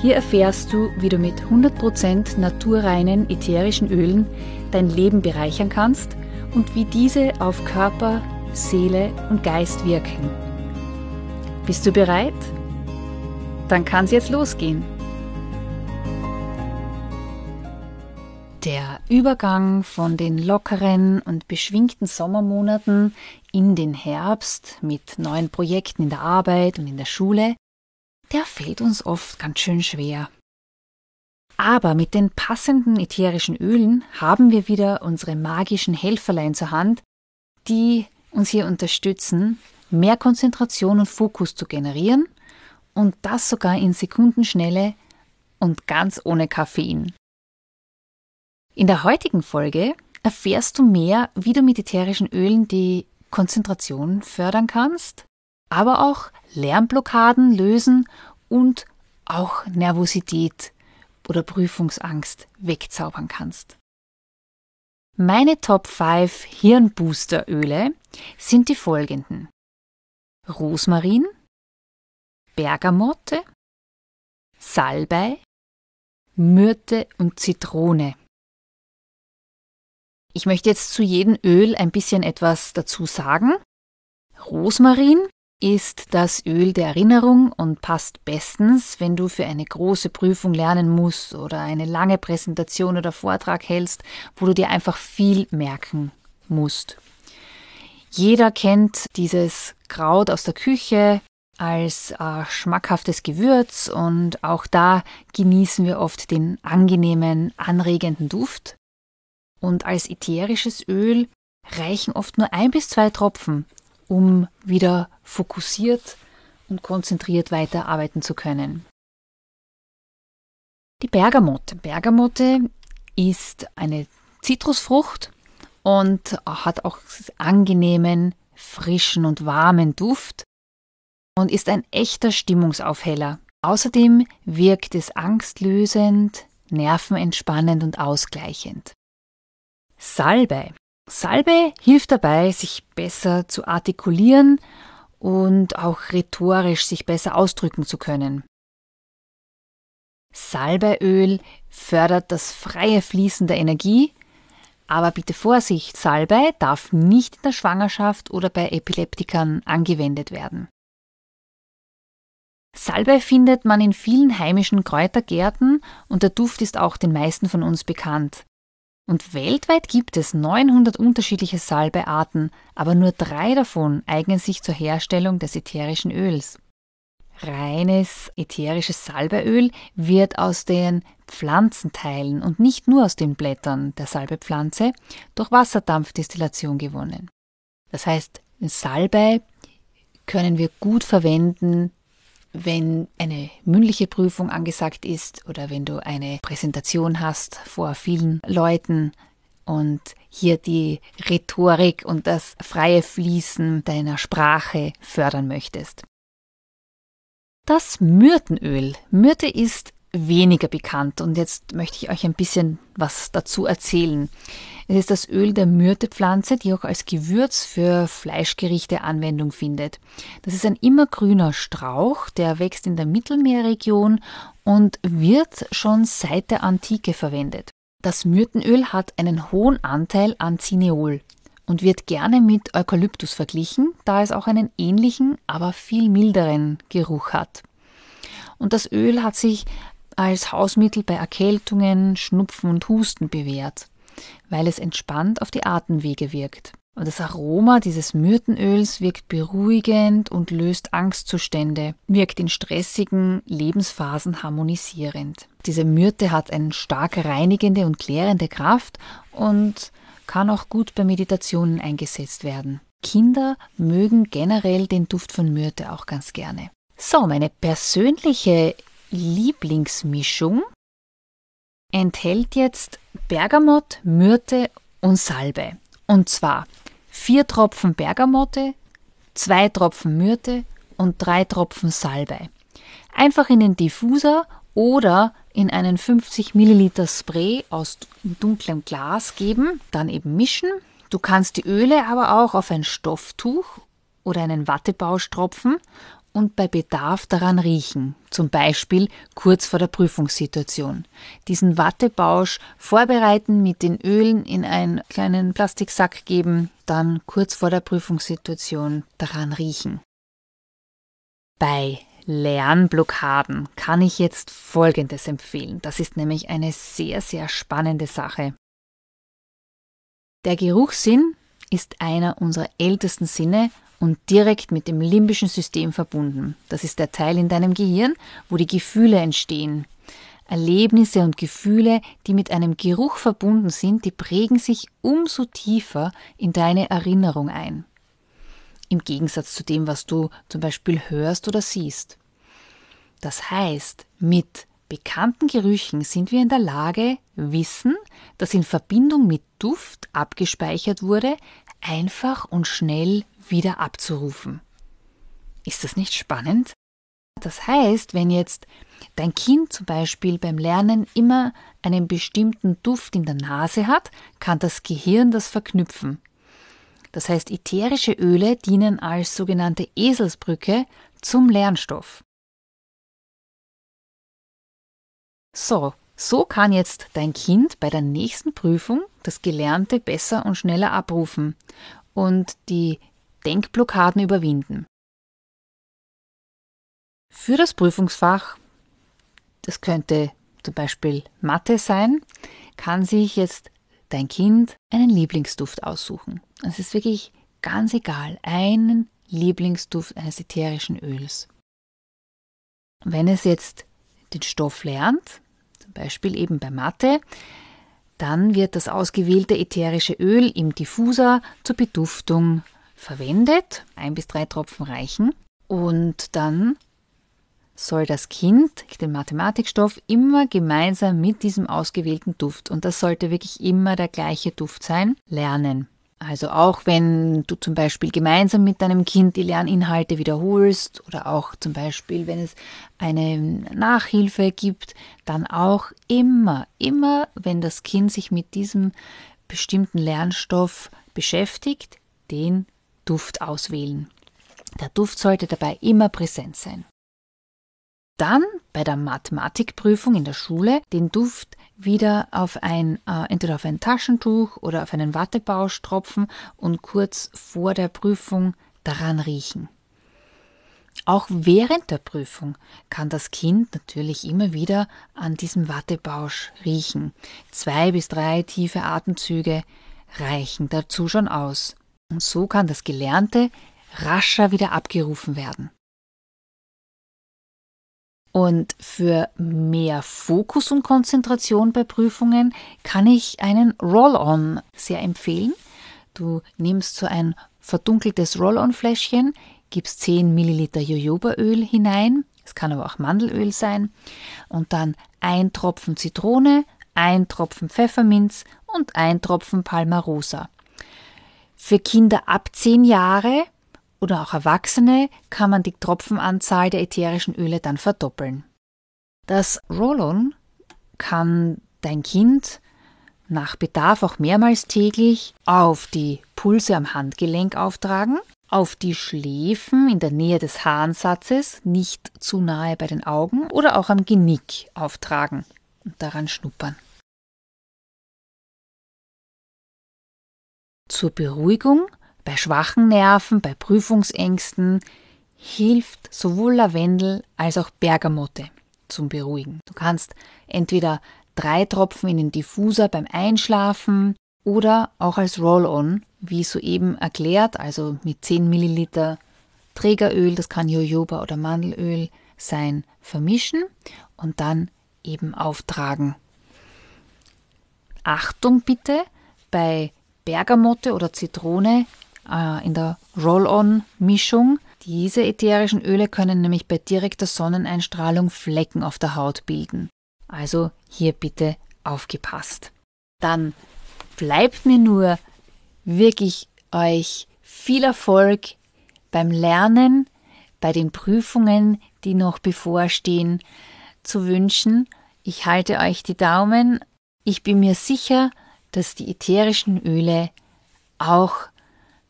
Hier erfährst du, wie du mit 100% naturreinen ätherischen Ölen dein Leben bereichern kannst und wie diese auf Körper, Seele und Geist wirken. Bist du bereit? Dann kann es jetzt losgehen. Der Übergang von den lockeren und beschwingten Sommermonaten in den Herbst mit neuen Projekten in der Arbeit und in der Schule der fällt uns oft ganz schön schwer. Aber mit den passenden ätherischen Ölen haben wir wieder unsere magischen Helferlein zur Hand, die uns hier unterstützen, mehr Konzentration und Fokus zu generieren und das sogar in Sekundenschnelle und ganz ohne Koffein. In der heutigen Folge erfährst du mehr, wie du mit ätherischen Ölen die Konzentration fördern kannst, aber auch Lernblockaden lösen und auch Nervosität oder Prüfungsangst wegzaubern kannst. Meine Top 5 Hirnboosteröle sind die folgenden. Rosmarin, Bergamotte, Salbei, Myrte und Zitrone. Ich möchte jetzt zu jedem Öl ein bisschen etwas dazu sagen. Rosmarin ist das Öl der Erinnerung und passt bestens, wenn du für eine große Prüfung lernen musst oder eine lange Präsentation oder Vortrag hältst, wo du dir einfach viel merken musst. Jeder kennt dieses Kraut aus der Küche als äh, schmackhaftes Gewürz und auch da genießen wir oft den angenehmen, anregenden Duft. Und als ätherisches Öl reichen oft nur ein bis zwei Tropfen um wieder fokussiert und konzentriert weiterarbeiten zu können. Die Bergamotte. Bergamotte ist eine Zitrusfrucht und hat auch angenehmen, frischen und warmen Duft und ist ein echter Stimmungsaufheller. Außerdem wirkt es angstlösend, nervenentspannend und ausgleichend. Salbei Salbe hilft dabei, sich besser zu artikulieren und auch rhetorisch sich besser ausdrücken zu können. Salbeiöl fördert das freie Fließen der Energie, aber bitte Vorsicht, Salbei darf nicht in der Schwangerschaft oder bei Epileptikern angewendet werden. Salbei findet man in vielen heimischen Kräutergärten und der Duft ist auch den meisten von uns bekannt. Und weltweit gibt es 900 unterschiedliche Salbearten, aber nur drei davon eignen sich zur Herstellung des ätherischen Öls. Reines ätherisches Salbeöl wird aus den Pflanzenteilen und nicht nur aus den Blättern der Salbepflanze durch Wasserdampfdestillation gewonnen. Das heißt, Salbei können wir gut verwenden wenn eine mündliche Prüfung angesagt ist oder wenn du eine Präsentation hast vor vielen Leuten und hier die Rhetorik und das freie Fließen deiner Sprache fördern möchtest. Das Myrtenöl. Myrte ist weniger bekannt und jetzt möchte ich euch ein bisschen was dazu erzählen. Es ist das Öl der Myrtepflanze, die auch als Gewürz für Fleischgerichte Anwendung findet. Das ist ein immergrüner Strauch, der wächst in der Mittelmeerregion und wird schon seit der Antike verwendet. Das Myrtenöl hat einen hohen Anteil an Cineol und wird gerne mit Eukalyptus verglichen, da es auch einen ähnlichen, aber viel milderen Geruch hat. Und das Öl hat sich als Hausmittel bei Erkältungen, Schnupfen und Husten bewährt, weil es entspannt auf die Atemwege wirkt. Und das Aroma dieses Myrtenöls wirkt beruhigend und löst Angstzustände, wirkt in stressigen Lebensphasen harmonisierend. Diese Myrte hat eine stark reinigende und klärende Kraft und kann auch gut bei Meditationen eingesetzt werden. Kinder mögen generell den Duft von Myrte auch ganz gerne. So, meine persönliche Lieblingsmischung enthält jetzt Bergamott, Myrte und Salbe. Und zwar vier Tropfen Bergamotte, zwei Tropfen Myrte und drei Tropfen Salbei. Einfach in den Diffuser oder in einen 50 Milliliter Spray aus dunklem Glas geben, dann eben mischen. Du kannst die Öle aber auch auf ein Stofftuch oder einen Wattebausch tropfen und bei Bedarf daran riechen, zum Beispiel kurz vor der Prüfungssituation. Diesen Wattebausch vorbereiten, mit den Ölen in einen kleinen Plastiksack geben, dann kurz vor der Prüfungssituation daran riechen. Bei Lernblockaden kann ich jetzt Folgendes empfehlen. Das ist nämlich eine sehr, sehr spannende Sache. Der Geruchssinn ist einer unserer ältesten Sinne und direkt mit dem limbischen System verbunden. Das ist der Teil in deinem Gehirn, wo die Gefühle entstehen. Erlebnisse und Gefühle, die mit einem Geruch verbunden sind, die prägen sich umso tiefer in deine Erinnerung ein. Im Gegensatz zu dem, was du zum Beispiel hörst oder siehst. Das heißt, mit bekannten Gerüchen sind wir in der Lage, Wissen, das in Verbindung mit Duft abgespeichert wurde, einfach und schnell wieder abzurufen. Ist das nicht spannend? Das heißt, wenn jetzt dein Kind zum Beispiel beim Lernen immer einen bestimmten Duft in der Nase hat, kann das Gehirn das verknüpfen. Das heißt, ätherische Öle dienen als sogenannte Eselsbrücke zum Lernstoff. So, so kann jetzt dein Kind bei der nächsten Prüfung das Gelernte besser und schneller abrufen und die Denkblockaden überwinden. Für das Prüfungsfach, das könnte zum Beispiel Mathe sein, kann sich jetzt dein Kind einen Lieblingsduft aussuchen. Es ist wirklich ganz egal, einen Lieblingsduft eines ätherischen Öls. Wenn es jetzt den Stoff lernt, Beispiel eben bei Mathe, dann wird das ausgewählte ätherische Öl im Diffuser zur Beduftung verwendet. Ein bis drei Tropfen reichen. Und dann soll das Kind den Mathematikstoff immer gemeinsam mit diesem ausgewählten Duft, und das sollte wirklich immer der gleiche Duft sein, lernen. Also auch wenn du zum Beispiel gemeinsam mit deinem Kind die Lerninhalte wiederholst oder auch zum Beispiel, wenn es eine Nachhilfe gibt, dann auch immer, immer, wenn das Kind sich mit diesem bestimmten Lernstoff beschäftigt, den Duft auswählen. Der Duft sollte dabei immer präsent sein. Dann bei der Mathematikprüfung in der Schule den Duft wieder auf ein, äh, entweder auf ein Taschentuch oder auf einen Wattebausch tropfen und kurz vor der Prüfung daran riechen. Auch während der Prüfung kann das Kind natürlich immer wieder an diesem Wattebausch riechen. Zwei bis drei tiefe Atemzüge reichen dazu schon aus. Und so kann das Gelernte rascher wieder abgerufen werden. Und für mehr Fokus und Konzentration bei Prüfungen kann ich einen Roll-On sehr empfehlen. Du nimmst so ein verdunkeltes Roll-On-Fläschchen, gibst 10 Milliliter Jojobaöl hinein, es kann aber auch Mandelöl sein, und dann ein Tropfen Zitrone, ein Tropfen Pfefferminz und ein Tropfen Palmarosa. Für Kinder ab 10 Jahre oder auch Erwachsene kann man die Tropfenanzahl der ätherischen Öle dann verdoppeln. Das Roll-On kann dein Kind nach Bedarf auch mehrmals täglich auf die Pulse am Handgelenk auftragen, auf die Schläfen in der Nähe des Harnsatzes, nicht zu nahe bei den Augen oder auch am Genick auftragen und daran schnuppern. Zur Beruhigung bei schwachen Nerven, bei Prüfungsängsten hilft sowohl Lavendel als auch Bergamotte zum Beruhigen. Du kannst entweder drei Tropfen in den Diffuser beim Einschlafen oder auch als Roll-On, wie soeben erklärt, also mit 10 Milliliter Trägeröl, das kann Jojoba oder Mandelöl sein, vermischen und dann eben auftragen. Achtung bitte, bei Bergamotte oder Zitrone äh, in der Roll-On-Mischung. Diese ätherischen Öle können nämlich bei direkter Sonneneinstrahlung Flecken auf der Haut bilden. Also hier bitte aufgepasst. Dann bleibt mir nur wirklich euch viel Erfolg beim Lernen, bei den Prüfungen, die noch bevorstehen, zu wünschen. Ich halte euch die Daumen. Ich bin mir sicher, dass die ätherischen Öle auch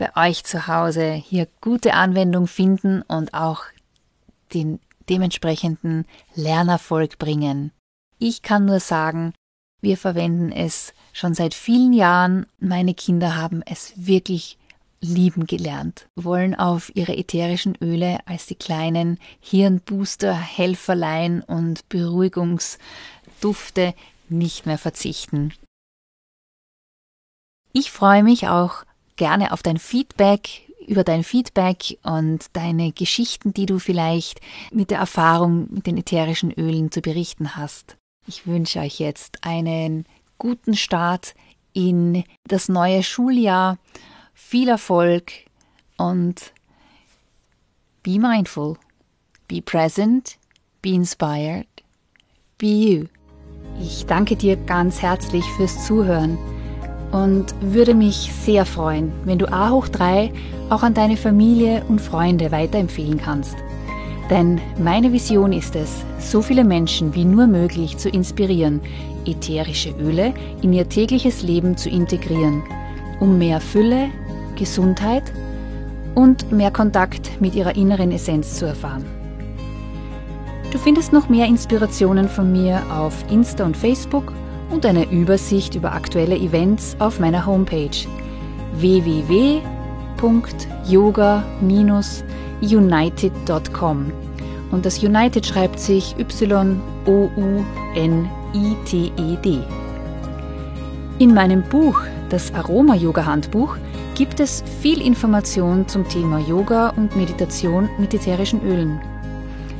bei euch zu Hause hier gute Anwendung finden und auch den dementsprechenden Lernerfolg bringen. Ich kann nur sagen, wir verwenden es schon seit vielen Jahren. Meine Kinder haben es wirklich lieben gelernt, wollen auf ihre ätherischen Öle als die kleinen Hirnbooster, Helferlein und Beruhigungsdufte nicht mehr verzichten. Ich freue mich auch gerne auf dein Feedback, über dein Feedback und deine Geschichten, die du vielleicht mit der Erfahrung mit den ätherischen Ölen zu berichten hast. Ich wünsche euch jetzt einen guten Start in das neue Schuljahr, viel Erfolg und be mindful, be present, be inspired, be you. Ich danke dir ganz herzlich fürs Zuhören und würde mich sehr freuen, wenn du A hoch 3 auch an deine Familie und Freunde weiterempfehlen kannst. Denn meine Vision ist es, so viele Menschen wie nur möglich zu inspirieren, ätherische Öle in ihr tägliches Leben zu integrieren, um mehr Fülle, Gesundheit und mehr Kontakt mit ihrer inneren Essenz zu erfahren. Du findest noch mehr Inspirationen von mir auf Insta und Facebook und eine Übersicht über aktuelle Events auf meiner Homepage www.yoga-united.com. Und das United schreibt sich Y-O-U-N-I-T-E-D. In meinem Buch, das Aroma-Yoga-Handbuch, gibt es viel Information zum Thema Yoga und Meditation mit ätherischen Ölen.